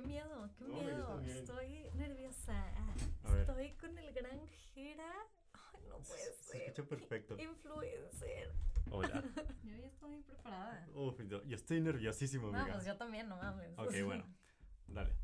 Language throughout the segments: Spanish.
qué miedo, qué No, miedo. Estoy nerviosa. A ver. Estoy con el gran Jera. Ay, no puede Se ser. escucha perfecto. Influencer. Hola. Yo ya estoy preparada. Uf, yo, yo estoy nerviosísimo, No, amiga. pues yo también, no mames. Ok, bueno. Dale.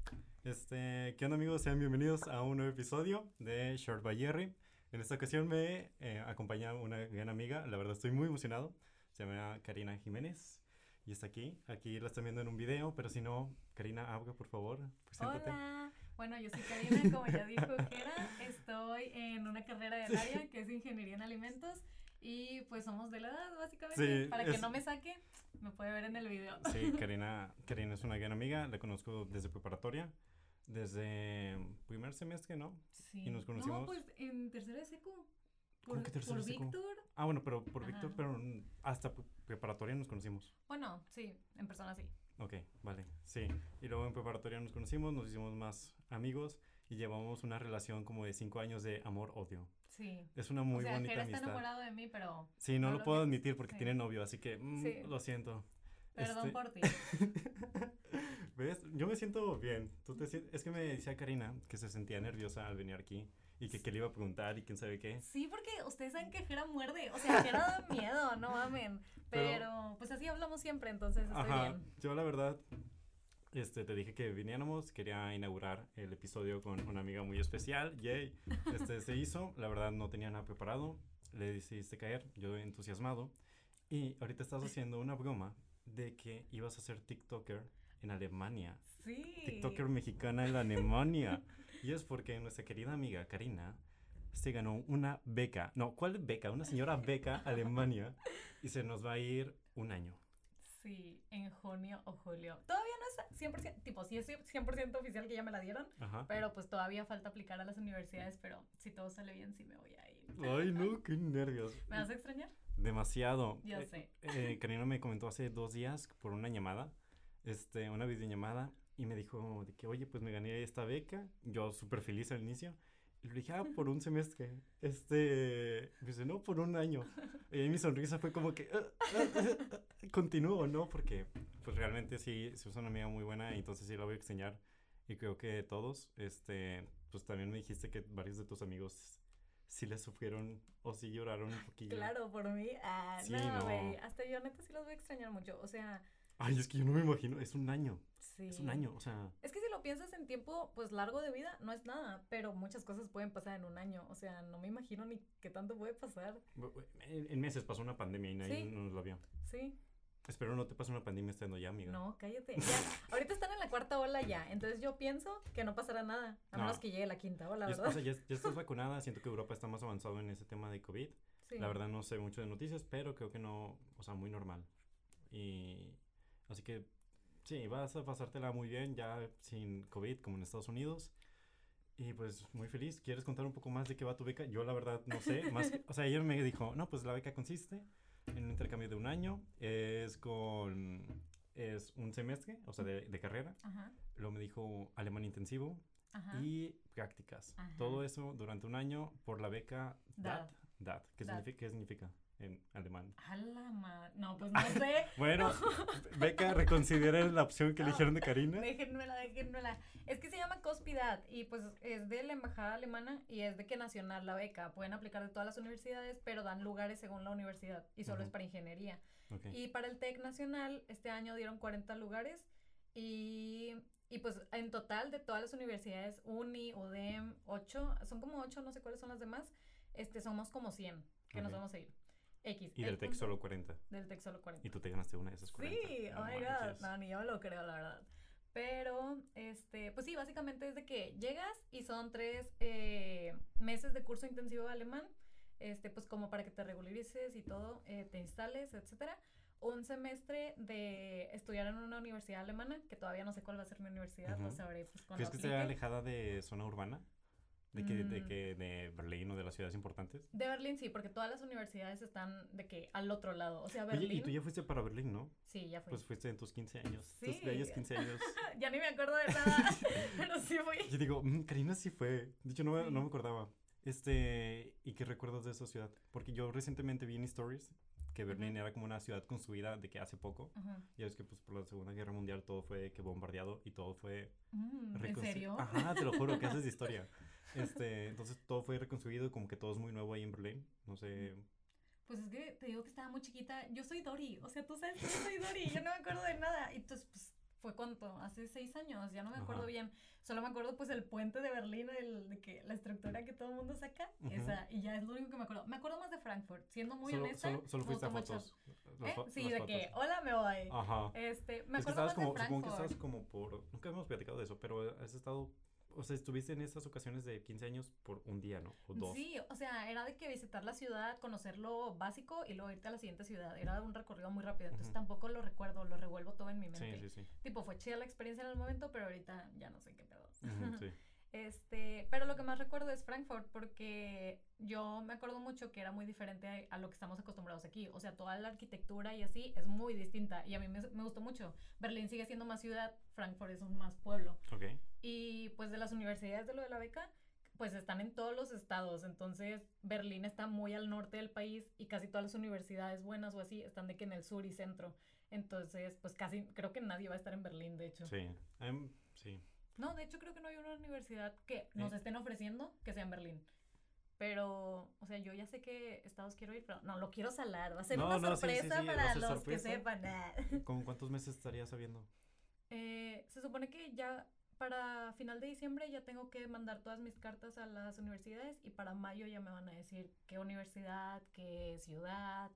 Este, ¿qué onda amigos? Sean bienvenidos a un nuevo episodio de Short by Jerry. En esta ocasión me eh, acompaña una gran amiga, la verdad estoy muy emocionado. Se llama Karina Jiménez y está aquí. Aquí la están viendo en un video, pero si no, Karina, habla por favor, preséntate. Hola. Bueno, yo soy Karina, como ya dijo Jera. Estoy en una carrera del área que es Ingeniería en Alimentos. Y pues somos de la edad, básicamente. Sí, Para que no me saque, me puede ver en el video. Sí, Karina, Karina es una gran amiga, la conozco desde preparatoria, desde primer semestre, ¿no? Sí. Y nos conocimos- No, pues en tercero de secu. ¿Cómo Por, que tercero por? Víctor. Ah, bueno, pero por Ajá. Víctor, pero hasta pre- preparatoria nos conocimos. Bueno, sí, en persona sí. Ok, vale, sí. Y luego en preparatoria nos conocimos, nos hicimos más amigos y llevamos una relación como de cinco años de amor-odio. Sí. Es una muy o sea, bonita Jera está amistad. enamorado de mí, pero Sí, no, no lo lo puedo admitir porque sí. tiene novio, así que mm, Sí. lo siento. perdón Este, por ti. ¿Ves? Yo me siento bien. ¿Tú te Es que me decía Karina que se sentía nerviosa al venir aquí y que qué le iba a preguntar y quién sabe qué. Sí, porque ustedes saben que Jera muerde. O sea, Jera da miedo, no mamen. Pero- Pero, pues así hablamos siempre, entonces estoy Ajá, bien. yo la verdad, este, te dije que viniéramos, quería inaugurar el episodio con una amiga muy especial, yay, este, se hizo, la verdad no tenía nada preparado, le decidiste caer, yo entusiasmado, y ahorita estás haciendo una broma de que ibas a ser TikToker en Alemania, Sí. TikToker mexicana en Alemania, y es porque nuestra querida amiga Karina se ganó una beca, no, ¿cuál beca? Una señora beca a Alemania, y se nos va a ir un año. Sí, en junio o julio. Todavía no es 100%, tipo, sí es 100% oficial que ya me la dieron, Ajá. pero pues todavía falta aplicar a las universidades, pero si todo sale bien, sí me voy a ir. Ay, no, qué nervios. ¿Me vas a extrañar? Demasiado. Yo Eh, sé. eh, Karina me comentó hace dos días por una llamada, este, una videollamada, y me dijo de que, oye, pues me gané esta beca. Yo súper feliz al inicio. Y le dije, ah, por un semestre. Este, me dice, no, por un año. Y ahí mi sonrisa fue como que, "Ah, ah, ah, ah". continúo, ¿no? Porque, pues realmente sí, sí es una amiga muy buena y entonces sí la voy a extrañar. Y creo que todos, este, pues también me dijiste que varios de tus amigos sí le sufrieron o sí lloraron un poquillo. Claro, por mí. Ah, Sí, no, no. güey. Hasta yo neta sí los voy a extrañar mucho. O sea, Ay, es que yo no me imagino, es un año, sí. es un año, o sea, Es que si lo piensas en tiempo, pues largo de vida, no es nada, pero muchas cosas pueden pasar en un año. O sea, no me imagino ni qué tanto puede pasar. en, meses pasó una pandemia y nadie Sí. nos lo vio. Sí. Espero no te pase una pandemia estando ya, amiga. No, cállate. Ya, ahorita están en la cuarta ola ya, entonces yo pienso que no pasará nada, a No. menos que llegue la quinta ola, Ya, ¿verdad? o sea, ya, ya estás vacunada, siento que Europa está más avanzado en ese tema de COVID. sí. La verdad no sé mucho de noticias, pero creo que no, o sea, muy normal. Y así que sí, vas a pasártela muy bien ya sin COVID como en Estados Unidos. Y pues muy feliz. ¿Quieres contar un poco más de qué va tu beca? Yo la verdad no sé. Más, o sea, ella me dijo, no, pues la beca consiste en un intercambio de un año. Es con... Es un semestre, o sea, de, de carrera. Ajá, Luego me dijo alemán intensivo ajá. y prácticas. Ajá. Todo eso durante un año por la beca DAT. DAT. ¿Qué. Significa, ¿Qué significa en alemán? A la ma- No, pues no sé. Bueno, beca, reconsideren la opción que No. eligieron de Karina. Déjenmela, déjenmela. Es que se llama Cospidad y pues es de la embajada alemana y es de que nacional la beca. Pueden aplicar de todas las universidades, pero dan lugares según la universidad y solo es para ingeniería. Ok. Y para el TEC nacional, este año dieron 40 lugares y, y pues en total de todas las universidades, UNI, UDEM, 8, son como 8, no sé cuáles son las demás, este, somos como 100 que nos vamos a ir. X. Y El del TEC solo 40. Del TEC solo 40. Y tú te ganaste una de esas 40. Sí, No oh my god, no, ni yo lo creo, la verdad. Pero, este, pues sí, básicamente es de que llegas y son tres eh, meses de curso intensivo de alemán, este, pues como para que te regularices y todo, eh, te instales, etcétera. Un semestre de estudiar en una universidad alemana, que todavía no sé cuál va a ser mi universidad, lo Ujú. sabré pues cuando ¿Crees que esté alejada de zona urbana? ¿De que, de Mm. que de Berlín o de las ciudades importantes? De Berlín sí, porque todas las universidades están de que al otro lado, o sea, Oye, Berlín. y tú ya fuiste para Berlín, ¿no? Sí, ya fui. Pues fuiste en tus 15 años. Sí. Tus bellos 15 años. ya ni me acuerdo de nada, pero sí fui. Yo digo, "Mm, Karina sí fue. De hecho, no, me- Sí. no me acordaba. Este, ¿y qué recuerdas de esa ciudad? Porque yo recientemente vi en stories que Berlín era como una ciudad construida de que hace poco. Ajá. Ya es que pues por la Segunda Guerra Mundial todo fue que bombardeado y todo fue Mm, ¿En serio? Ajá, te lo juro, que haces de historia. Este, entonces todo fue reconstruido, como que todo es muy nuevo ahí en Berlín. No sé. Pues es que te digo que estaba muy chiquita. Yo soy Dori. O sea, tú sabes que yo soy Dori. Yo no me acuerdo de nada. Y entonces, pues, fue cuánto? Hace seis años. Ya no me acuerdo Ajá. bien. Solo me acuerdo, pues, el puente de Berlín, el, de que la estructura que todo el mundo saca. Esa. Y ya es lo único que me acuerdo. Me acuerdo más de Frankfurt. Siendo muy solo, honesta. solo, solo fuiste a gustó mucho. fotos. ¿Eh? fo- Sí, de fotos. que, hola, me voy. Ajá. Este, me es que acuerdo estabas más como, de supongo que estabas Frankfurt. como por, nunca hemos platicado de eso, pero has estado, o sea, estuviste en estas ocasiones de 15 años por un día, ¿no? O dos. Sí, o sea, era de que visitar la ciudad, conocer lo básico y luego irte a la siguiente ciudad. Era un recorrido muy rápido, entonces tampoco lo recuerdo, lo revuelvo todo en mi sí, mente. sí, sí. Tipo, fue chida la experiencia en el momento, pero ahorita ya no sé qué pedo. Ujú, sí. Este, pero lo que más recuerdo es Frankfurt porque yo me acuerdo mucho que era muy diferente a, a lo que estamos acostumbrados aquí. O sea, toda la arquitectura y así es muy distinta y a mí me, me gustó mucho. Berlín sigue siendo más ciudad, Frankfurt es un más pueblo. Ok. Y pues de las universidades de lo de la beca, pues están en todos los estados. Entonces, Berlín está muy al norte del país y casi todas las universidades buenas o así están de que en el sur y centro. Entonces, pues casi creo que nadie va a estar en Berlín, de hecho. Sí. Em, sí. No, de hecho creo que no hay una universidad que nos Eh. estén ofreciendo que sea en Berlín. Pero, o sea, yo ya sé que estados quiero ir, pero no, lo quiero salar. Va a ser No, una no, sí, sí, sorpresa sí, va a para los sorpresa. que sepan. ¿Con cuántos meses estarías sabiendo? Eh, se supone que ya para final de diciembre ya tengo que mandar todas mis cartas a las universidades y para mayo ya me van a decir qué universidad, qué ciudad,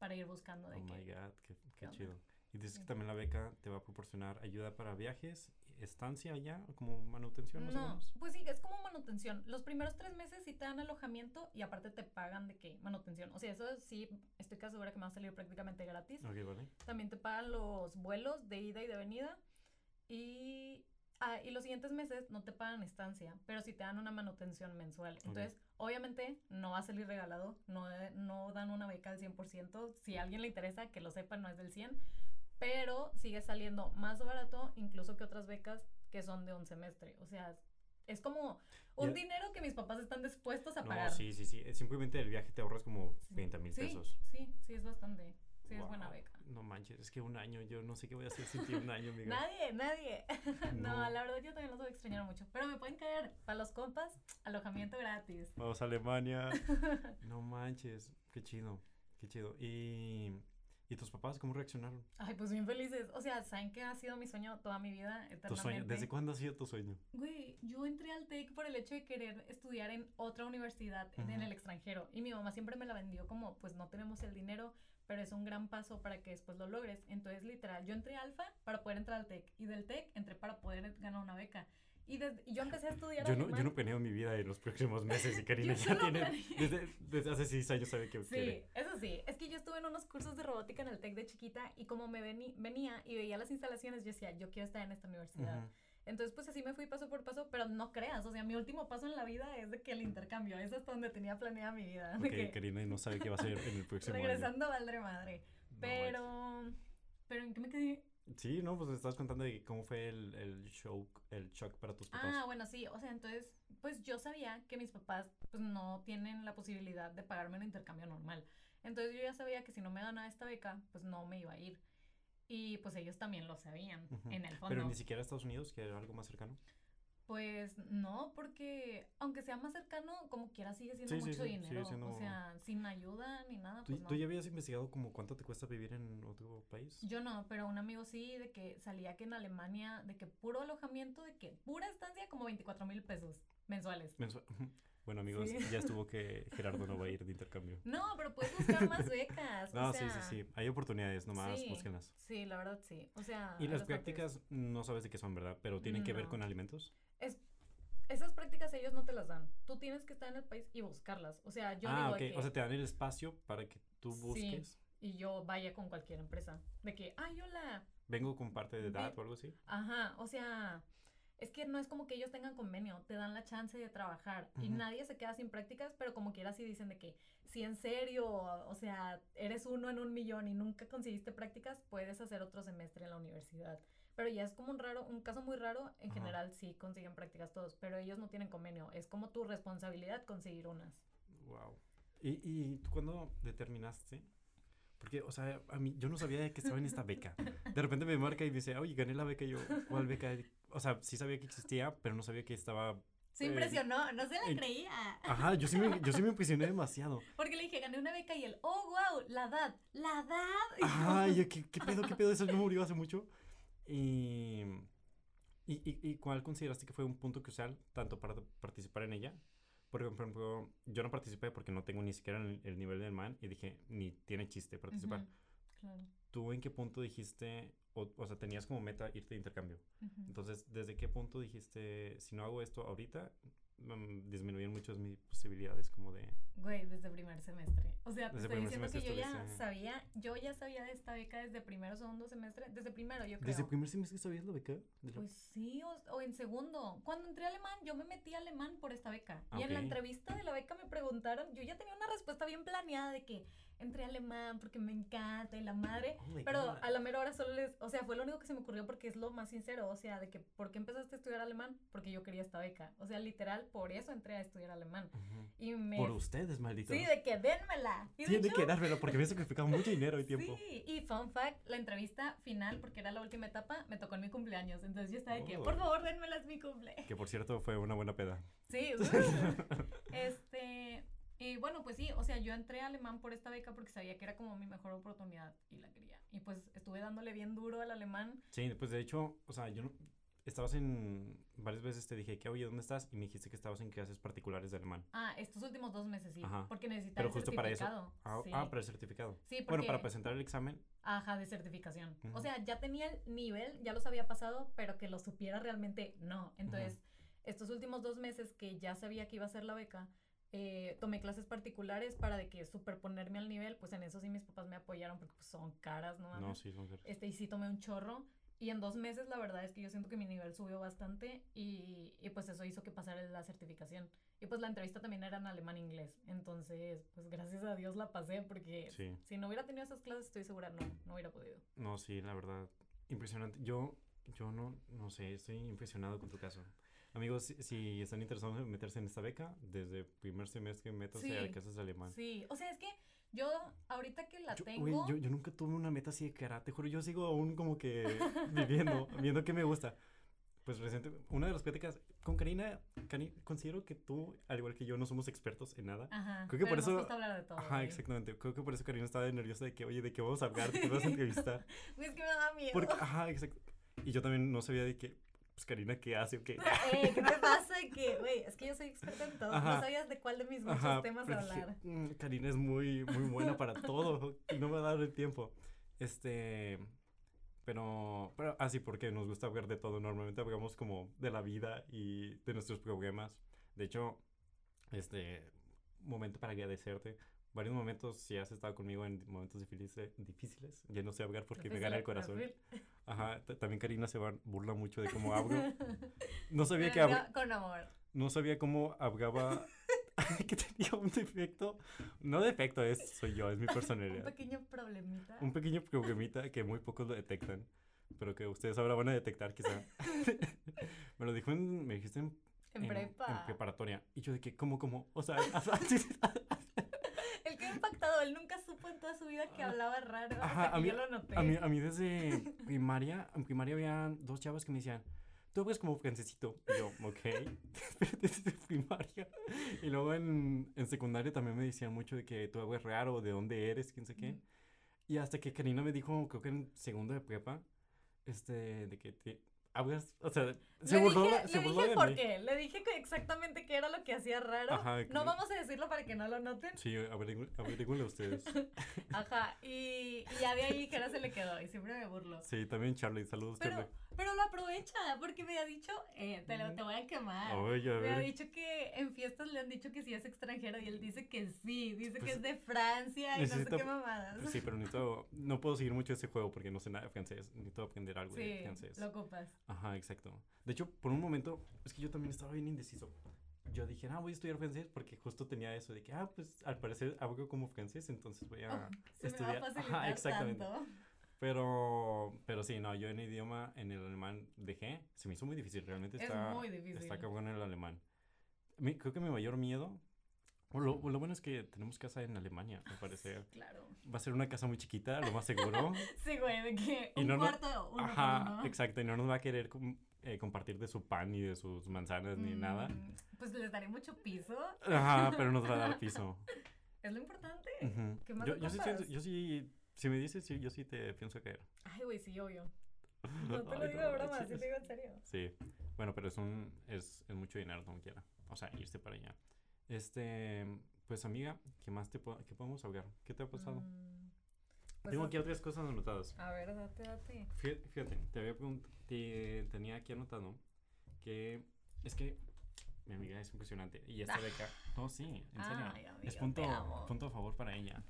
para ir buscando de Oh my qué. god, qué, qué qué chido. Y dices Sí. que también la beca te va a proporcionar ayuda para viajes, estancia allá, como manutención más o No, menos. pues sí, es como manutención. Los primeros tres meses sí te dan alojamiento y aparte te pagan de qué manutención. O sea, eso sí, estoy casi segura que me va a salir prácticamente gratis. Ok, vale. También te pagan los vuelos de ida y de venida. Y, ah, y los siguientes meses no te pagan estancia, pero sí te dan una manutención mensual. Entonces, obviamente, no va a salir regalado. No, no dan una beca al 100%. Si a alguien le interesa, que lo sepa, no es del 100. Pero sigue saliendo más barato incluso que otras becas que son de un semestre. O sea, es como un dinero que mis papás están dispuestos a No, pagar. sí, sí, sí. Simplemente el viaje te ahorras como Sí. 20 mil Sí, pesos. Sí, sí, es bastante. Sí, es buena beca. No manches, es que un año, yo no sé qué voy a hacer sin ti un año, amiga. Nadie, nadie. No. No. la verdad yo también los voy a extrañar mucho. Pero me pueden caer para los compas, alojamiento gratis. Vamos a Alemania. No manches, qué chido, qué chido. ¿Y, ¿y tus papás cómo reaccionaron? Ay, pues bien felices. O sea, ¿saben que ha sido mi sueño toda mi vida? Eternamente. ¿Tu sueño? ¿Desde cuándo ha sido tu sueño? Güey, yo entré al TEC por el hecho de querer estudiar en otra universidad en Ujú. el extranjero. Y mi mamá siempre me la vendió como, pues no tenemos el dinero, pero es un gran paso para que después lo logres. Entonces, literal, yo entré a Alfa para poder entrar al TEC. Y del TEC entré para poder ganar una beca. Y, desde, y yo empecé a estudiar Yo no, yo alemán. no planeo mi vida en los próximos meses y Karina Yo ya tiene, desde, desde hace seis años sabe que Sí, quiere. eso sí. Es que yo estuve en unos cursos de robótica en el TEC de chiquita y como me vení- venía y veía las instalaciones, yo decía, yo quiero estar en esta universidad. Ujú. Entonces, pues así me fui paso por paso, pero no creas, o sea, mi último paso en la vida es de que el intercambio, es hasta donde tenía planeada mi vida. Ok, que Karina no sabe qué va a hacer en el próximo año. regresando valdré madre. No Pero, pero ¿en qué me quedé? Sí, no, pues me estabas contando de cómo fue el, el show, el shock para tus papás. Ah, bueno, sí, o sea, entonces, pues yo sabía que mis papás pues no tienen la posibilidad de pagarme un intercambio normal. Entonces yo ya sabía que si no me ganaba esta beca, pues no me iba a ir. Y pues ellos también lo sabían, en el fondo. Pero ni siquiera a Estados Unidos, que era algo más cercano. Pues no, porque aunque sea más cercano, como quiera sigue siendo Sí, sí, mucho sí, sigue dinero. siendo- O sea, sin ayuda ni nada, ¿Tú, pues no. tú ya habías investigado como cuánto te cuesta vivir en otro país? Yo no, pero un amigo sí, de que salía que en Alemania, de que puro alojamiento, de que pura estancia, como 24 mil pesos mensuales. Mensual. Bueno, amigos, Sí. ya estuvo que Gerardo no va a ir de intercambio. No, pero puedes buscar más becas. No, o sí, sí, sí. Hay oportunidades, nomás sí, búsquenlas. Sí, la verdad sí. O sea, Y las prácticas no sabes de qué son, ¿verdad? Pero tienen que ver con alimentos. Es, esas prácticas ellos no te las dan. Tú tienes que estar en el país y buscarlas. O sea, yo ah, digo ok. que, O sea, te dan el espacio para que tú Sí. busques. y yo vaya con cualquier empresa. De que, ay, hola, Vengo con parte de edad Ve- o algo así. Ajá, o sea, es que no es como que ellos tengan convenio, te dan la chance de trabajar y nadie se queda sin prácticas, pero como quiera sí dicen de que si en serio, o sea, eres uno en un millón y nunca conseguiste prácticas, puedes hacer otro semestre en la universidad. Pero ya es como un raro, un caso muy raro, en general sí consiguen prácticas todos, pero ellos no tienen convenio, es como tu responsabilidad conseguir unas. Wow. ¿Y, y tú cuándo determinaste? Porque, o sea, a mí, yo no sabía que estaba en esta beca. De repente me marca y me dice, oye, gané la beca. Y yo, ¿cuál beca? O sea, sí sabía que existía, pero no sabía que estaba se Eh, impresionó, no se la creía. Ajá, yo sí me, yo sí me impresioné demasiado. Porque le dije, gané una beca y él, oh, wow, la edad, la edad. Y yo, Ajá, y yo, ¿qué, qué pedo, qué pedo? Eso no murió hace mucho. Y, y, y, y ¿cuál consideraste que fue un punto crucial tanto para participar en ella? Porque, por ejemplo, yo no participé porque no tengo ni siquiera el, el nivel del man y dije, ni tiene chiste participar. Claro. ¿Tú en qué punto dijiste, o, o sea, tenías como meta irte de intercambio? ujú. Entonces, ¿desde qué punto dijiste, si no hago esto ahorita, mm, disminuyen mucho mis posibilidades como de... Güey, desde primer semestre. O sea, te estoy diciendo que yo ya sabía, yo ya sabía de esta beca desde primero o segundo semestre. Desde primero, yo creo. ¿Desde primer semestre sabías la beca? La- Pues sí, o, o en segundo. Cuando entré a alemán, yo me metí a alemán por esta beca. Y en la entrevista de la beca me preguntaron, yo ya tenía una respuesta bien planeada de que entré a alemán porque me encanta y la madre. Oh Pero God. a la mera hora solo les, o sea, fue lo único que se me ocurrió porque es lo más sincero, o sea, de que, ¿por qué empezaste a estudiar alemán? Porque yo quería esta beca. O sea, literal, por eso entré a estudiar alemán. Ujú. Y me... Por ustedes, malditos. Sí, de que dénmela. Y de Tiene hecho, que dármelo porque había sacrificado mucho dinero y tiempo. Sí, y fun fact, la entrevista final, porque era la última etapa, me tocó en mi cumpleaños. Entonces yo estaba de que, Oh. por favor, dénmela, es mi cumple. Que por cierto fue una buena peda. Sí, uh. este, y bueno, pues sí, o sea, yo entré a alemán por esta beca porque sabía que era como mi mejor oportunidad y la quería. Y pues estuve dándole bien duro al alemán. Sí, pues de hecho, o sea, yo no... Estabas en... Varias veces te dije que, oye, ¿dónde estás? Y me dijiste que estabas en clases particulares de alemán. Ah, estos últimos dos meses sí, Ajá. porque necesitaba Pero el justo para eso. certificado. Ah, sí. ah, para el certificado. Sí, porque, Bueno, para presentar el examen. ajá, de certificación. O Ujú. sea, ya tenía el nivel, ya los había pasado, pero que lo supiera realmente no. Entonces, estos últimos dos meses que ya sabía que iba a ser la beca, eh, tomé clases particulares para de que superponerme al nivel, pues en eso sí mis papás me apoyaron porque pues, son caras, ¿no? No, sí, son caras. Este, y sí tomé un chorro. Y en dos meses la verdad es que yo siento que mi nivel subió bastante y, y pues eso hizo que pasara la certificación. Y pues la entrevista también era en alemán e inglés. Entonces, pues gracias a Dios la pasé porque Sí. si no hubiera tenido esas clases estoy segura no, no hubiera podido. No, sí, la verdad. Impresionante. Yo, yo no, no sé, estoy impresionado con tu caso. Amigos, si, si están interesados en meterse en esta beca, desde primer semestre métanse Sí. a clases de alemán. Sí, o sea, es que yo ahorita que la Yo, tengo... yo, yo nunca tuve una meta así de cara, te juro, yo sigo aún como que viviendo, viendo qué me gusta. Pues reciente, una de las pláticas con Karina, Cari- considero que tú, al igual que yo, no somos expertos en nada. Ajá, creo que por pero nos eso- gusta hablar de todo. Ajá, exactamente. Creo que por eso Karina estaba nerviosa de que, oye, ¿de qué vamos a hablar? ¿De qué vas a entrevistar? Es que me da miedo. Porque, ajá, exacto. Y yo también no sabía de qué, pues Karina, ¿qué hace o qué? Eh, ¿Qué te pasa? Que, güey, es que yo soy experta en todo. Ajá. No sabías de cuál de mis muchos Ajá, temas dije, hablar. "Mm, Karina es muy, muy buena para todo y no me va a dar el tiempo. Este, pero, pero así porque nos gusta hablar de todo. Normalmente hablamos como de la vida y de nuestros problemas. De hecho, este, momento para agradecerte. Varios momentos, si has estado conmigo en momentos difíciles, difíciles ya no sé hablar porque me gana el corazón. Ajá, también Karina se burla mucho de cómo hablo. No sabía que hablo, Con amor. no sabía cómo hablaba, que tenía un defecto. No defecto, es, soy yo, es mi Un personalidad. pequeño problemita. Un pequeño problemita que muy pocos lo detectan, pero que ustedes ahora van a detectar quizá. me lo dijo en, me dijiste en, en en- prepa. en preparatoria. Y yo de que, ¿cómo, cómo? O sea, así- El que me ha impactado, él nunca supo en toda su vida que hablaba raro. Ajá, hasta que a mí- yo lo noté. a mí, a mí desde primaria, en primaria había dos chavas que me decían, tú hablas como francesito. Y yo, ok, desde primaria. Y luego en, en secundaria también me decían mucho de que tú hablas raro, de dónde eres, quién sé qué. Ujú. Y hasta que Karina me dijo, creo que en segundo de prepa, este, de que te o sea, se le burló, dije, se le burló dije de por mí. qué. Le dije que exactamente qué era lo que hacía raro. Ajá, que- no vamos a decirlo para que no lo noten. Sí, averigü- averigüenle ustedes. Ajá. Y, y ya de ahí Jera se le quedó y siempre me burlo. Sí, también Charlie, saludos Pero, Charlie. Pero lo aprovecha porque me ha dicho, eh, te, lo, te voy a quemar. Oye, a Me ha dicho que en fiestas le han dicho que sí es extranjero y él dice que sí, dice que Pues, es de Francia y no sé necesito- qué mamadas. Sí, pero necesito, no puedo seguir mucho ese juego porque no sé nada de francés. Necesito aprender algo de Sí, francés. lo ocupas. Ajá, exacto. De hecho, por un momento, es que yo también estaba bien indeciso. Yo dije, ah, voy a estudiar francés porque justo tenía eso de que, ah, pues al parecer hablo como francés, entonces voy a Oh, se estudiar. me va a facilitar Ajá, exactamente. tanto. Pero, pero sí, no, yo en idioma, en el alemán dejé. Se me hizo muy difícil, realmente Es está, muy difícil. está cabrón el alemán. Mi- creo que mi mayor miedo Lo, lo bueno es que tenemos casa en Alemania, me parece. Claro. Va a ser una casa muy chiquita, lo más seguro. Sí, güey, de que un no, no- cuarto, uno por Ajá, uno. exacto. Y no nos va a querer com- eh, compartir de su pan ni de sus manzanas ni nada. Mm, Pues les daré mucho piso. Ajá, pero nos va a dar piso. Es lo importante. Ujú. ¿Qué más yo, yo sí, yo sí, si me dices, sí, yo sí te pienso caer. Ay, güey, sí, obvio. No te lo digo de broma, sí te digo en serio. Sí, bueno, pero es un, es, es mucho dinero como quiera. O sea, irse para allá. Este, pues amiga, ¿qué más te po- qué podemos hablar? ¿Qué te ha pasado? Mm, pues, Tengo aquí otras cosas anotadas. A ver, date, date. Fí- Fíjate, te había te tenía aquí anotado que es que mi amiga es impresionante y esta beca, no, sí, en serio, Ay, es punto, punto a favor para ella.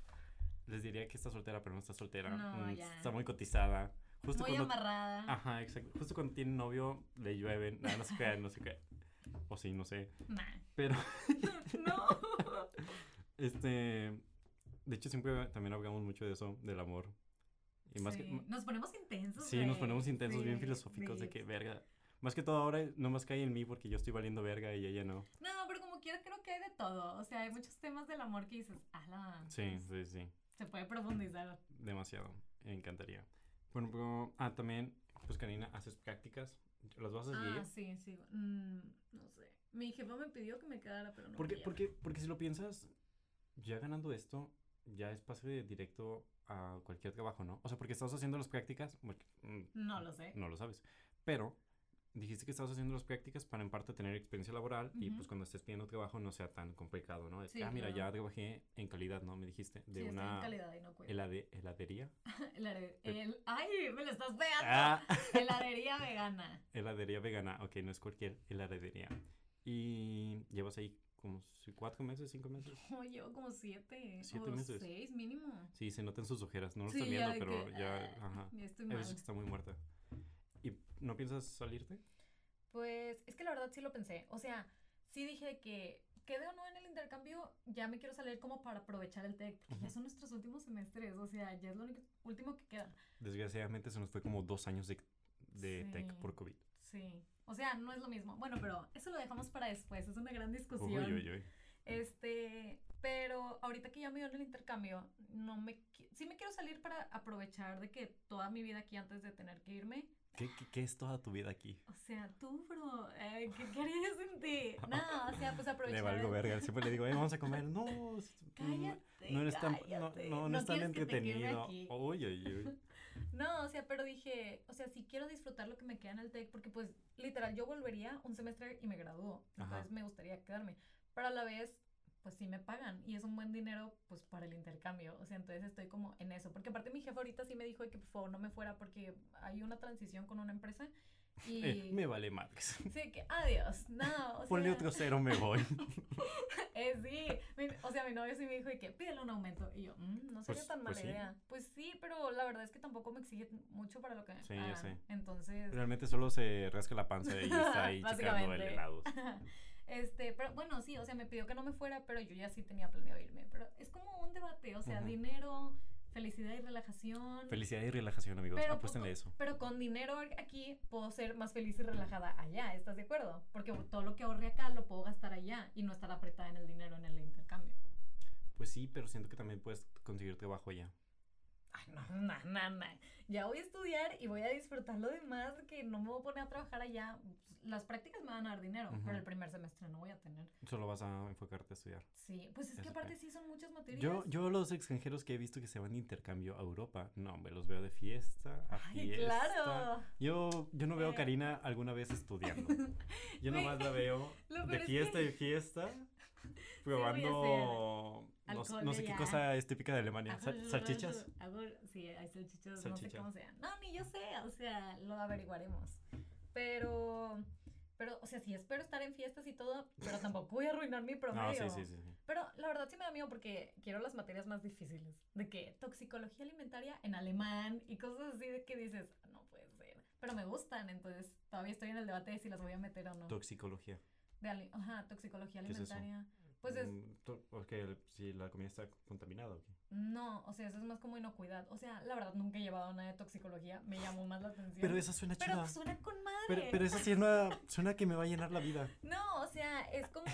Les diría que está soltera, pero no está soltera, No, mm, ya. está muy cotizada. Justo Muy cuando, amarrada. ajá, exacto, justo cuando tiene novio le llueven, nada, no se cae, no se cae. O sí, no sé, Nah. pero No. este, de hecho siempre también hablamos mucho de eso, del amor. Y más Sí, que, Nos ponemos intensos. Sí, nos ponemos intensos, bien Sí, filosóficos de sí. que verga. Más que todo ahora nomás cae en mí porque yo estoy valiendo verga y ella no. No, pero como quiera creo que hay de todo. O sea, hay muchos temas del amor que dices, ala. Sí, sí, sí. Se puede profundizar. Demasiado. Me encantaría. Bueno, pero, ah, también, pues Karina, haces prácticas. ¿Las vas a seguir? Ah, sí, sí. Mm, no sé. Mi jefa me pidió que me quedara, pero no. porque, porque, porque si lo piensas, ya ganando esto, ya es pase directo a cualquier trabajo, ¿no? O sea, porque estás haciendo las prácticas, porque, mm, No lo sé. no lo sabes, pero dijiste que estabas haciendo las prácticas para en parte tener experiencia laboral y Ujú. pues cuando estés pidiendo trabajo no sea tan complicado, ¿no? Es que, Sí, ah, mira, claro. ya trabajé en calidad, ¿no? Me dijiste, de sí, estoy en una calidad y no cuido. helade- heladería. Helade- el, ay, me lo estás pegando. Ah, Heladería vegana. heladería vegana, ok, no es cualquier heladería. Y llevas ahí como cuatro meses, cinco meses. Oh, llevo como siete. Siete o meses. seis mínimo. Sí, se notan sus ojeras, no lo Sí, están viendo, pero que, ya, ah, ajá. Ya estoy mal. está muy muerta. ¿Y no piensas salirte? Pues es que la verdad sí lo pensé. O sea, sí dije que quede o no en el intercambio, ya me quiero salir como para aprovechar el TEC, porque ya Ujú. son nuestros últimos semestres. O sea, ya es lo único, último que queda. Desgraciadamente se nos fue como dos años de, de tech Sí. por COVID. Sí. O sea, no es lo mismo. Bueno, pero eso lo dejamos para después. Es una gran discusión. Uy, uy, uy. Este, pero ahorita que ya me dio en el intercambio, no me sí me quiero salir para aprovechar de que toda mi vida aquí antes de tener que irme. ¿Qué, qué, qué es toda tu vida aquí? O sea, tú, bro, eh, ¿qué querías en ti? No, o sea, pues aprovechar. Le valgo verga. Siempre le digo, "Eh, vamos a comer. No, Cállate. no eres tan, no, cállate. no, no es tan entretenido. Uy, uy, uy. No, o sea, pero dije, o sea, sí quiero disfrutar lo que me queda en el TEC, porque pues literal yo volvería un semestre y me gradúo. Entonces Ajá. me gustaría quedarme. Pero a la vez, pues sí me pagan y es un buen dinero pues para el intercambio. O sea, entonces estoy como en eso. Porque aparte mi jefe ahorita sí me dijo que por favor no me fuera porque hay una transición con una empresa y... Eh, me vale madres. Sí, que adiós. No, o sea... Ponle otro cero, me voy. Eh, sí, Mi- o sea, mi novio sí me dijo que pídele un aumento. Y yo, "Mm, no sería Pues- tan mala pues sí. idea. Pues sí, pero la verdad es que tampoco me exige mucho para lo que Sí, ya pagan. sé. Entonces, Realmente solo se rasca la panza y está ahí checando el helado. Este, pero bueno, sí, o sea, me pidió que no me fuera, pero yo ya sí tenía planeado irme. Pero es como un debate, o sea, dinero, felicidad y relajación. Felicidad y relajación, amigos. Pero Apuéstenle eso. Pero con dinero aquí puedo ser más feliz y relajada allá, ¿estás de acuerdo? Porque todo lo que ahorre acá lo puedo gastar allá y no estar apretada en el dinero en el intercambio. Pues sí, pero siento que también puedes conseguir trabajo allá. Ay, no, no, no, no. Ya voy a estudiar y voy a disfrutar lo demás, que no me voy a poner a trabajar allá. Las prácticas me van a dar dinero, Ujú. pero el primer semestre no voy a tener. Solo vas a enfocarte a estudiar. Sí, pues es que aparte sí son muchas materias. Yo, yo los extranjeros que he visto que se van de intercambio a Europa, no, me los veo de fiesta a Ay, fiesta. claro. Yo, yo no veo a Eh. Karina alguna vez estudiando. Yo nomás la veo de fiesta y fiesta, probando, no, no sé qué cosa es típica de Alemania, Hago- salchichas. hago- sí, hay salchichas, no sé cómo sean. No, ni yo sé, o sea, lo averiguaremos. Pero, pero, o sea, sí espero estar en fiestas y todo, pero tampoco voy a arruinar mi No, promedio. sí, sí, sí. sí. Pero la verdad sí me da miedo porque quiero las materias más difíciles. De que toxicología alimentaria en alemán y cosas así de que dices, no puede ser. Pero me gustan, entonces todavía estoy en el debate de si las voy a meter o no. Toxicología. De Ajá, toxicología alimentaria. Pues es, Mm, Porque el- si la comida está contaminada o qué. no, o sea, eso es más como inocuidad. O sea, la verdad nunca he llevado nada de toxicología, me llamó más la atención. Pero esa suena Pero chida. suena con madre. Pero, pero esa suena, suena que me va a llenar la vida. No, o sea, es como,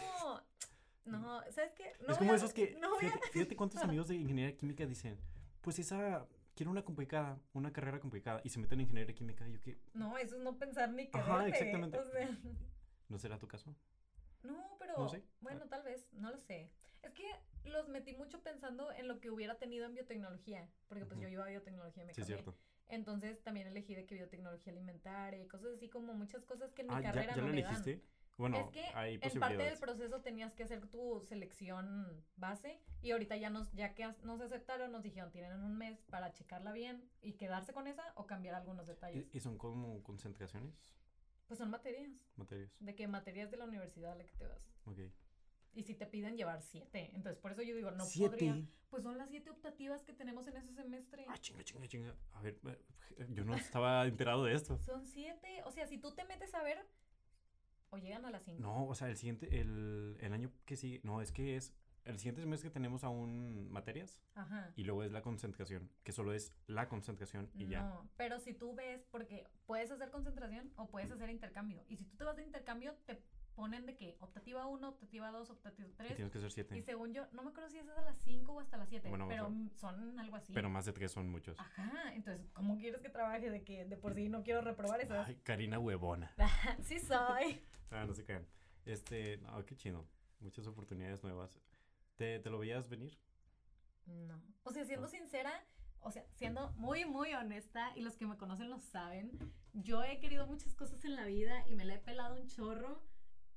No, ¿sabes qué? No es como a- esos que, no fíjate, fíjate cuántos amigos de ingeniería química dicen, pues esa, quiero una complicada, una carrera complicada, y se meten en ingeniería química, y yo que, No, eso es no pensar ni quererte. Ajá, exactamente. O sea, ¿no será tu caso? No, pero No sé. bueno, tal vez, no lo sé. Es que los metí mucho pensando en lo que hubiera tenido en biotecnología, porque pues yo iba a biotecnología y me Sí, cambié. cierto. Entonces también elegí de que biotecnología alimentaria y cosas así como muchas cosas que en mi Ah, ¿ya, carrera ya no lo me dan. elegiste? Bueno, es que hay en parte del proceso tenías que hacer tu selección base y ahorita ya nos ya que nos aceptaron nos dijeron tienen un mes para checarla bien y quedarse con esa o cambiar algunos detalles. ¿Y, y son como concentraciones? Pues son materias, Materias. de que materias de la universidad a la que te vas. Ok. Y si te piden llevar siete, entonces por eso yo digo, no Siete. podría. Pues son las siete optativas que tenemos en ese semestre. Ah, chinga, chinga, chinga. A ver, eh, yo no estaba enterado de esto. Son siete, o sea, si tú te metes a ver, o llegan a las cinco. No, o sea, el siguiente, el, el año que sigue, no, es que es, el siguiente mes que tenemos aún materias Ajá. y luego es la concentración, que solo es la concentración y ya. No, pero si tú ves, porque puedes hacer concentración o puedes hacer intercambio. Y si tú te vas de intercambio, te ponen de que optativa 1, optativa 2, optativa Y 3. tienes que hacer Y siete. según yo, no me acuerdo si es a las 5 o hasta las 7, Bueno, pero son- son algo así. Pero más de tres son muchos. Ajá, entonces, ¿cómo quieres que trabaje de que de por sí no quiero reprobar eso? Ay, Karina huevona. sí soy. Ah, no se crean. Este, no, qué chido. Muchas oportunidades nuevas. ¿Te, te lo veías venir? No. O sea, siendo No. sincera, o sea, siendo muy, muy honesta, y los que me conocen lo saben, yo he querido muchas cosas en la vida y me la he pelado un chorro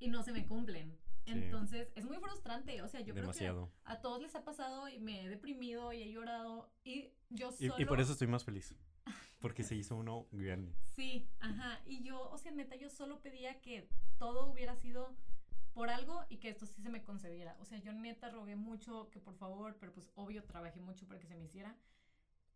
y no se me cumplen. Sí. Entonces, es muy frustrante. O sea, yo Demasiado. creo que a todos les ha pasado y me he deprimido y he llorado y yo Y, solo... y por eso estoy más feliz. Porque se hizo uno grande. Sí, ajá. Y yo, o sea, neta, yo solo pedía que todo hubiera sido por algo y que esto sí se me concediera. O sea, yo neta rogué mucho que por favor, pero pues obvio trabajé mucho para que se me hiciera.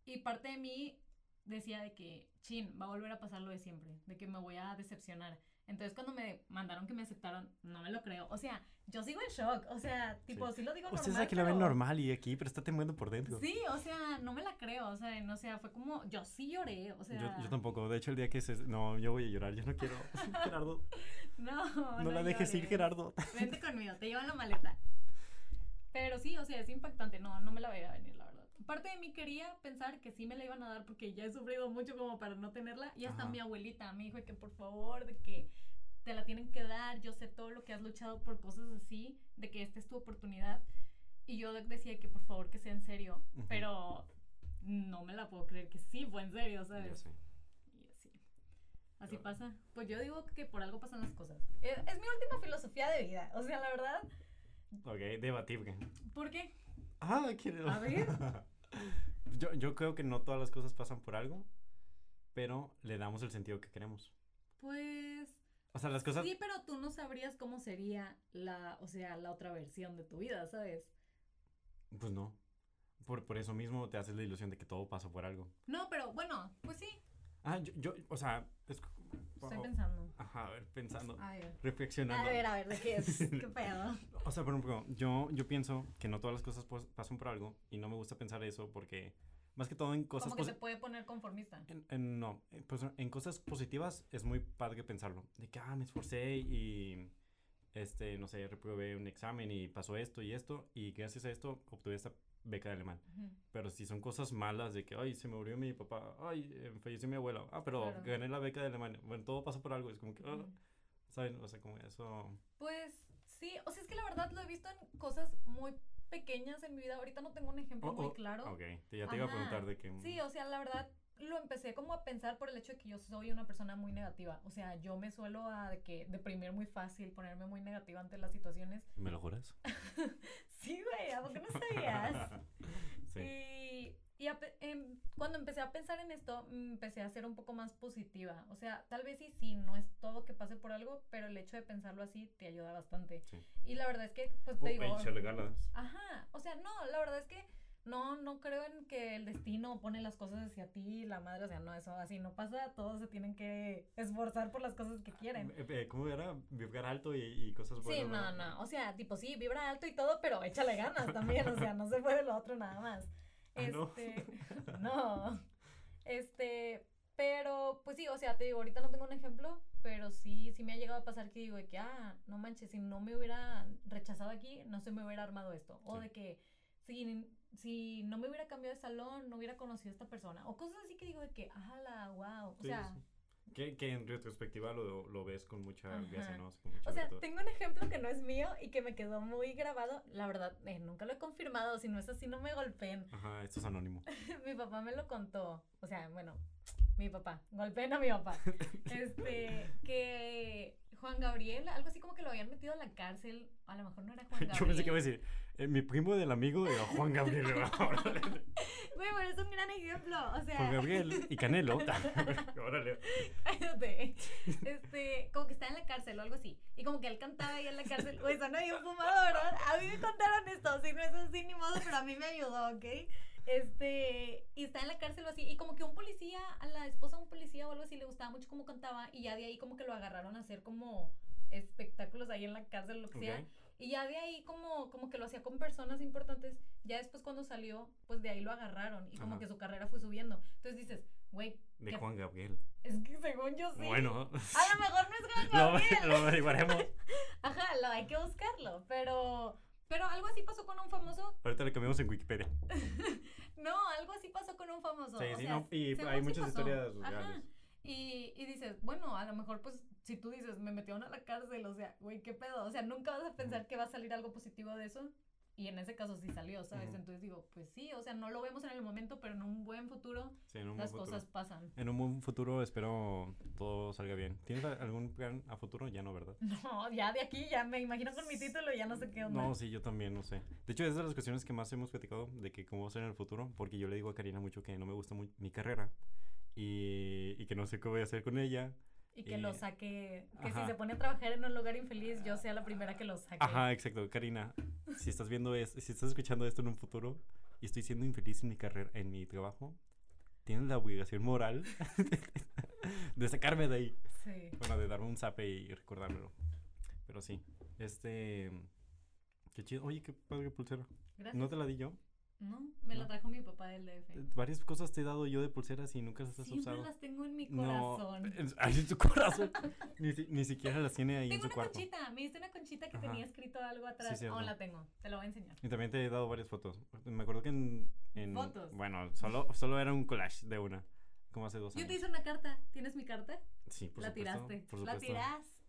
Y parte de mí decía de que, chin, va a volver a pasar lo de siempre, de que me voy a decepcionar. Entonces cuando me mandaron que me aceptaron, no me lo creo. O sea, yo sigo en shock. O sea, tipo, sí, lo digo Ustedes normal, aquí la ven pero- normal y aquí, pero está temblando por dentro. Sí, o sea, no me la creo. O sea, no, o sea, fue como, yo sí lloré. O sea, Yo, yo tampoco. De hecho, el día que se... No, yo voy a llorar. Yo no quiero. Gerardo, no, no, la dejes ir. Gerardo. Vente conmigo, te llevan la maleta. Pero sí, o sea, es impactante. No, no me la veía venir, la verdad. Parte de mí quería pensar que sí me la iban a dar porque ya he sufrido mucho como para no tenerla. Y hasta Ajá. mi abuelita me dijo que por favor, de que te la tienen que dar. Yo sé todo lo que has luchado por cosas así, de que esta es tu oportunidad. Y yo decía que por favor que sea en serio. Pero no me la puedo creer que sí fue en serio, ¿sabes? Y así. Así pasa. Pues yo digo que por algo pasan las cosas. Es, es mi última filosofía de vida. O sea, la verdad, Ok, debatible. ¿por qué? Ah, quiero. A ver. yo, yo creo que no todas las cosas pasan por algo, pero le damos el sentido que queremos. Pues O sea, las cosas. sí, pero tú no sabrías cómo sería la, o sea, la otra versión de tu vida, ¿sabes? Pues no. Por, por eso mismo te haces la ilusión de que todo pasa por algo. No, pero bueno, pues sí. Ah, yo, yo o sea, es, Estoy oh, pensando. Ajá, a ver, pensando, A ver. reflexionando. A ver, a ver, ¿de qué es? ¿Qué pedo? O sea, por ejemplo, yo, yo pienso que no todas las cosas pasan por algo y no me gusta pensar eso porque, más que todo en cosas Como que se puede poner conformista. en- en- no, en- pues en cosas positivas es muy padre pensarlo. De que, ah, me esforcé y, este, no sé, reprobé un examen y pasó esto y esto y gracias a esto obtuve esta beca de alemán. Ujú. Pero si son cosas malas de que, ay, se me murió mi papá, ay, eh, falleció mi abuela, ah, pero Claro. gané la beca de Alemania. Bueno, todo pasa por algo, es como que, ah, Ujú. ¿saben? O sea, como eso. Pues sí, o sea, es que la verdad lo he visto en cosas muy pequeñas en mi vida. Ahorita no tengo un ejemplo Oh, muy oh, claro. Ok, ya te iba a Ajá. preguntar de que. Sí, o sea, la verdad lo empecé como a pensar por el hecho de que yo soy una persona muy negativa. O sea, yo me suelo a de que deprimir muy fácil, ponerme muy negativa ante las situaciones. ¿Me lo juras? Sí, güey, ¿a poco no sabías? sí. Y, y a pe- em, cuando empecé a pensar en esto, mm, empecé a ser un poco más positiva. O sea, tal vez sí, sí, no es todo que pase por algo, pero el hecho de pensarlo así te ayuda bastante. Sí. Y la verdad es que, pues te Oh, digo... Ajá, o sea, no, la verdad es que no, no creo en que el destino pone las cosas hacia ti, la madre, o sea, no, eso así no pasa, todos se tienen que esforzar por las cosas que quieren. Eh, eh, ¿Cómo era? Vibrar alto y, y cosas Sí, buenas. no, ¿verdad? no, o sea, tipo, sí, vibra alto y todo, pero échale ganas también, o sea, no se puede lo otro nada más. Ah, ¿no? Este, no, este, pero, pues sí, o sea, te digo, ahorita no tengo un ejemplo, pero sí, sí me ha llegado a pasar que digo de que, ah, no manches, si no me hubiera rechazado aquí, no se me hubiera armado esto. O Sí. de que si, si no me hubiera cambiado de salón, no hubiera conocido a esta persona. O cosas así que digo de que, ala, wow. O Sí, sea, sí. Que, que en retrospectiva lo, lo ves con mucha gracia, Ajá. ¿no? Así con mucha O sea, virtud. tengo un ejemplo que no es mío y que me quedó muy grabado. La verdad, eh, nunca lo he confirmado. Si no es así, no me golpeen. Ajá, esto es anónimo. mi papá me lo contó. O sea, bueno, mi papá. Golpeen a mi papá. Este, que Juan Gabriel, algo así como que lo habían metido a la cárcel. A lo mejor no era Juan Gabriel. Yo pensé que iba a decir, eh, mi primo del amigo era Juan Gabriel. Pero es un gran ejemplo. O sea, Juan Gabriel y Canelo. Órale. Cállate. Este, como que está en la cárcel o algo así. Y como que él cantaba ahí en la cárcel. Güey, son ahí un fumado, ¿verdad? A mí me contaron esto. Si no es así, ni modo, pero a mí me ayudó, ¿ok? Este, y está en la cárcel o así. Y como que un policía, a la esposa de un policía o algo así, le gustaba mucho cómo cantaba. Y ya de ahí como que lo agarraron a hacer como espectáculos ahí en la cárcel, o lo que sea. Ok. Y ya de ahí como, como que lo hacía con personas importantes. Ya después cuando salió, pues de ahí lo agarraron. Y como Ajá. que su carrera fue subiendo. Entonces dices, güey, De ¿qué Juan Gabriel. es que según yo sí. Bueno, A lo mejor no es Juan lo, Gabriel. lo averiguaremos. Ajá, lo hay que buscarlo. Pero, pero algo así pasó con un famoso. Ahorita le cambiamos en Wikipedia. No, algo así pasó con un famoso. Sí, o sí, sea, no, y hay muchas pasó. historias reales. Y, y dices, bueno, a lo mejor pues si tú dices, me metieron a la cárcel, o sea, güey, ¿qué pedo? O sea, nunca vas a pensar que va a salir algo positivo de eso. Y en ese caso sí salió, ¿sabes? Ujú. Entonces digo, pues sí, o sea, no lo vemos en el momento, pero en un buen futuro Sí, un buen las futuro. cosas pasan. En un buen futuro espero todo salga bien. ¿Tienes algún plan a futuro? Ya no, ¿verdad? No, ya de aquí, ya me imagino con mi título, ya no sé qué onda. No, sí, yo también, no sé. De hecho, es de las cuestiones que más hemos platicado de que cómo va a ser en el futuro, porque yo le digo a Karina mucho que no me gusta muy mi carrera y, y que no sé qué voy a hacer con ella. Y que Y- lo saque, que Ajá. si se pone a trabajar en un lugar infeliz, yo sea la primera que lo saque. Ajá, exacto. Karina, si estás viendo esto, si estás escuchando esto en un futuro y estoy siendo infeliz en mi carrera, en mi trabajo, tienes la obligación moral de sacarme de ahí. Sí. Bueno, de darme un zape y recordármelo. Pero sí, este... Qué chido. Oye, qué padre pulsera. Gracias. ¿No te la di yo? No, me la trajo mi papá del DF. Eh, Varias cosas te he dado yo de pulseras y nunca las has Siempre usado. las tengo en mi corazón. ahí en su corazón. ni, ni siquiera las tiene ahí tengo en su una cuarto. conchita, me diste una conchita que Ajá. tenía escrito algo atrás. cierto. oh, la tengo, te la voy a enseñar. Y también te he dado varias fotos. Me acuerdo que en... en- Fotos. Bueno, solo, solo era un collage de una. Como hace dos Yo años. te hice una carta, ¿tienes mi carta? Sí, por la supuesto. tiraste. Por La supuesto.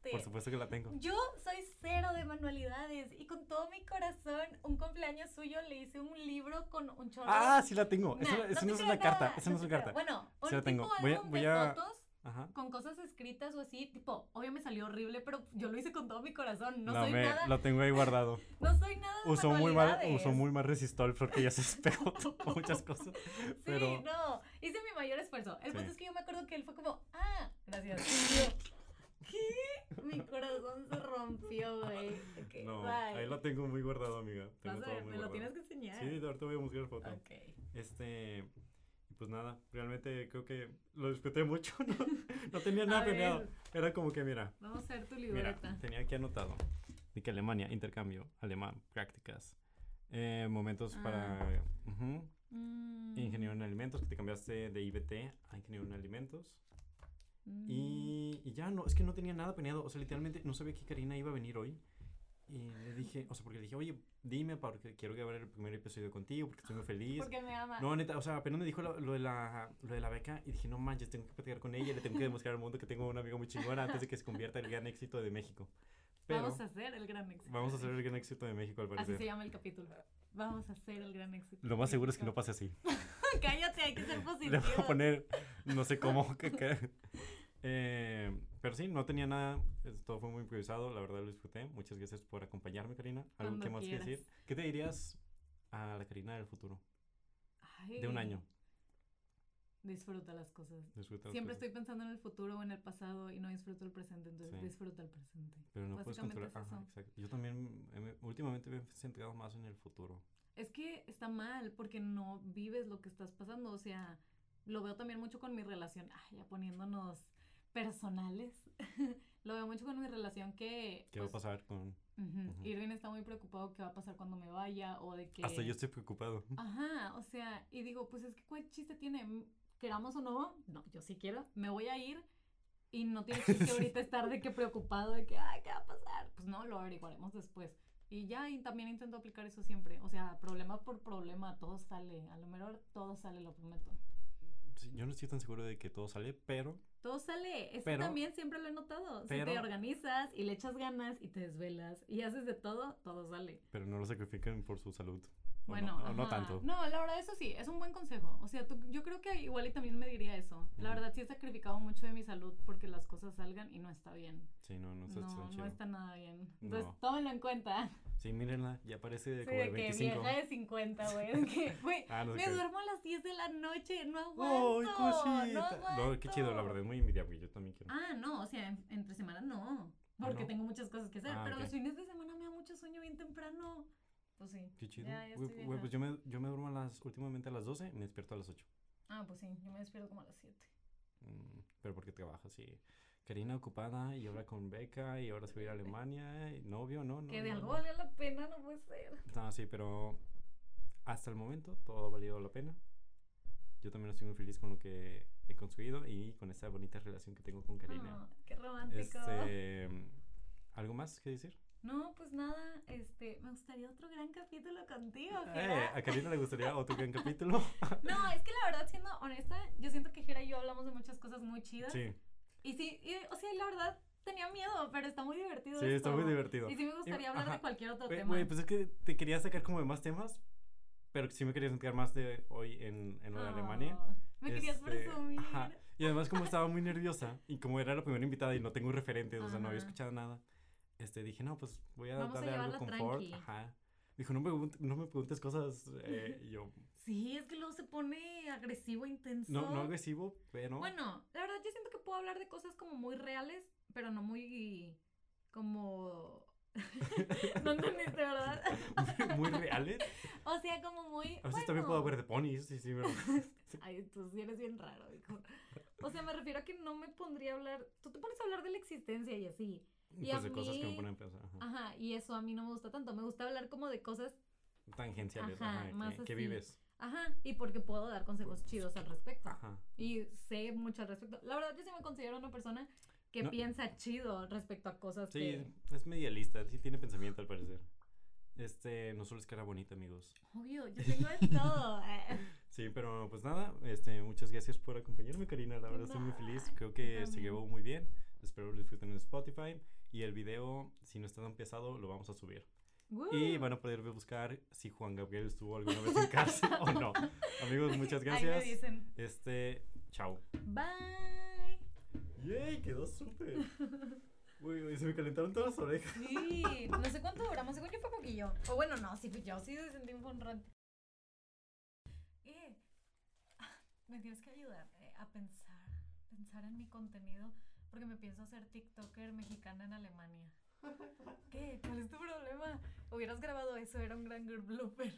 Tiraste. Por supuesto que la tengo. Yo soy cero de manualidades y con todo mi corazón, un cumpleaños suyo le hice un libro con un chorro. Ah, sí la tengo. Nah, te no es una carta. nada, Esa no es una carta. Bueno, un Sí la tengo. tipo Voy a- voy de a- fotos Ajá. con cosas escritas o así, tipo, obvio me salió horrible, pero yo lo hice con todo mi corazón. No No, soy me, nada, lo tengo ahí guardado. no soy nada de Usó muy mal, usó muy mal resistol porque ya se despegó to- muchas cosas. Sí, Pero no, hice mi mayor esfuerzo. El punto Sí. es que yo me acuerdo que él fue como, ah, gracias. ¿qué? Mi corazón se rompió, güey. No, bye. ahí lo tengo muy guardado, amiga. Tengo Vas a todo ver, me lo tienes que enseñar. Sí, ahorita voy a buscar foto. Ok. Este, pues nada, realmente creo que lo disfruté mucho, ¿no? No tenía nada planeado. Era como que, mira, Vamos a hacer tu mira, libreta. tenía aquí anotado. De que Alemania, intercambio, alemán, prácticas. eh, momentos Ah. para Mm, ingeniero en alimentos, que te cambiaste de IBT a ingeniero en alimentos. Mm. Y, y ya, no, es que no tenía nada planeado. O sea, literalmente no sabía que Karina iba a venir hoy. Y le dije, o sea, porque le dije, oye, dime, porque quiero grabar el primer episodio contigo, porque estoy muy feliz. Porque me ama. No, neta, o sea, apenas me dijo lo, lo de la, lo de la beca y dije, no manches, tengo que platicar con ella, le tengo que demostrar al mundo que tengo un amigo muy chingón antes de que se convierta en el gran éxito de México. Pero Vamos a hacer el gran éxito. vamos a hacer el gran éxito de México, al Así parecer. se llama el capítulo. Vamos a hacer el gran éxito. Lo más seguro es que no pase así. Cállate, hay que ser positivo. Le voy a poner, no sé cómo, que, que- eh, pero sí, no tenía nada, todo fue muy improvisado, la verdad lo disfruté. Muchas gracias por acompañarme, Karina. ¿Algo Cuando que más que decir? ¿Qué te dirías a la Karina del futuro? De un Ay, año. Disfruta las cosas. Disfruta las Siempre cosas. estoy pensando en el futuro o en el pasado y no disfruto el presente, entonces Sí. disfruta el presente. Pero no puedes controlar. es Ajá, eso. exacto. Yo también eh, me- últimamente me he centrado más en el futuro. Es que está mal porque no vives lo que estás pasando, o sea, lo veo también mucho con mi relación, ay, ya poniéndonos personales, lo veo mucho con mi relación que... ¿Qué va a pues, pasar con...? ujú, Ujú. Irving está muy preocupado qué va a pasar cuando me vaya o de que... Hasta yo estoy preocupado. Ajá, o sea, y digo, pues es que cuál chiste tiene, queramos o no, no, yo sí quiero, me voy a ir y no tienes que ahorita estar de que preocupado de que, ay, ¿qué va a pasar? Pues no, lo averiguaremos después. Y ya y también intento aplicar eso siempre. O sea, problema por problema, todo sale. A lo mejor todo sale, lo prometo. Yo no estoy tan seguro de que todo sale, pero Todo sale. Eso Pero- también siempre lo he notado. si te organizas y le echas ganas y te desvelas y haces de todo, todo sale. pero no lo sacrifican por su salud. O Bueno, no, o no ajá. tanto. No, la verdad, eso sí, es un buen consejo. O sea, tú, yo creo que igual y también me diría eso. La verdad, sí he sacrificado mucho de mi salud porque las cosas salgan y no está bien. Sí, no, no está No, tan no chido. está nada bien. Entonces, No. tómenlo en cuenta. Sí, mírenla, ya parece de Sí, como de que 25. vieja de 50, güey. de que, Güey, Ah, me duermo a las 10 de la noche, no ¡Ay, aguanto. no cosita! No, qué chido, la verdad, es muy envidiable, yo también quiero. Ah, no, o sea, en- entre semana no. Ah, Porque tengo muchas cosas que hacer. Ah, pero los fines de semana me da mucho sueño bien temprano. Pues sí. Qué chido. Ya, ya güey, pues yo me, yo me duermo a las, últimamente a las 12 y me despierto a las 8. Ah, pues sí, yo me despierto como a las 7. Mm, pero porque trabajas, sí. Karina ocupada y ahora con beca y ahora se va a ir a Alemania y novio, ¿no? no que de no, algo no. valga la pena, no puede ser. No, sí, pero hasta el momento todo ha valido la pena. Yo también estoy muy feliz con lo que he construido y con esta bonita relación que tengo con Karina. Ah, qué romántico. este, ¿Algo más que decir? No, pues nada, este, me gustaría otro gran capítulo contigo, Eh, Jera. a Karina le gustaría otro gran capítulo. No, es que la verdad, siendo honesta, yo siento que Jera y yo hablamos de muchas cosas muy chidas. Sí, Y sí, y, o sea, la verdad, tenía miedo, pero está muy divertido sí, está esto. muy divertido. Y sí me gustaría hablar ajá. de cualquier otro tema. güey, pues es que te quería sacar como de más temas, pero sí me quería centrar más de hoy en, en lo de Alemania. Ah, Me querías Este, presumir. ajá. Y además como estaba muy nerviosa y como era la primera invitada y no tengo referentes, o sea, no había Ajá. escuchado nada, este, dije, no, pues voy a Vamos a darle algo llevarla confort. tranqui. Ajá. Dijo, no me, no me preguntes cosas, eh, y yo, Sí, es que luego se pone agresivo, intenso. no, no agresivo, pero... Bueno, la verdad yo siento que puedo hablar de cosas como muy reales, pero no muy como... no entendiste, ¿verdad? muy reales. o sea, como muy... A veces también puedo hablar de ponis, sí, sí, pero... Ay, tú sí eres bien raro, hijo. O sea, me refiero a que no me pondría a hablar... Tú te pones a hablar de la existencia y así. Y pues a de cosas que me mí- ponen a pensar. Ajá. Ajá, y eso a mí no me gusta tanto. Me gusta hablar como de cosas... Tangenciales, Ajá, ajá, más que, que vives. Ajá, y porque puedo dar consejos chidos al respecto. Ajá. Y sé mucho al respecto. La verdad, yo sí me considero una persona que No. piensa chido respecto a cosas Sí, que... es medialista, sí tiene pensamiento al parecer. Este, no solo es cara bonita, amigos. Obvio, yo tengo de todo. eh. Sí, pero pues nada, este, muchas gracias por acompañarme, Karina. La verdad estoy muy feliz. Creo que yo se también. llevó muy bien. Espero lo disfruten en Spotify. Y el video, si no está tan pesado, lo vamos a subir. Y van a poder buscar si Juan Gabriel estuvo alguna vez en cárcel o no. Amigos, muchas Ahí me gracias. dicen. Este, chao. Bye. ¡Yay! Quedó súper. Uy, uy, se me calentaron todas las orejas. Sí, no sé cuánto duramos, según yo fue poquillo. O bueno, no, sí fui yo, sí se sentí un rato. Eh, ah, me tienes que ayudar eh, a pensar, pensar en mi contenido, porque me pienso hacer TikToker mexicana en Alemania. ¿Qué? ¿Cuál es tu problema? Hubieras grabado eso, era un gran blooper.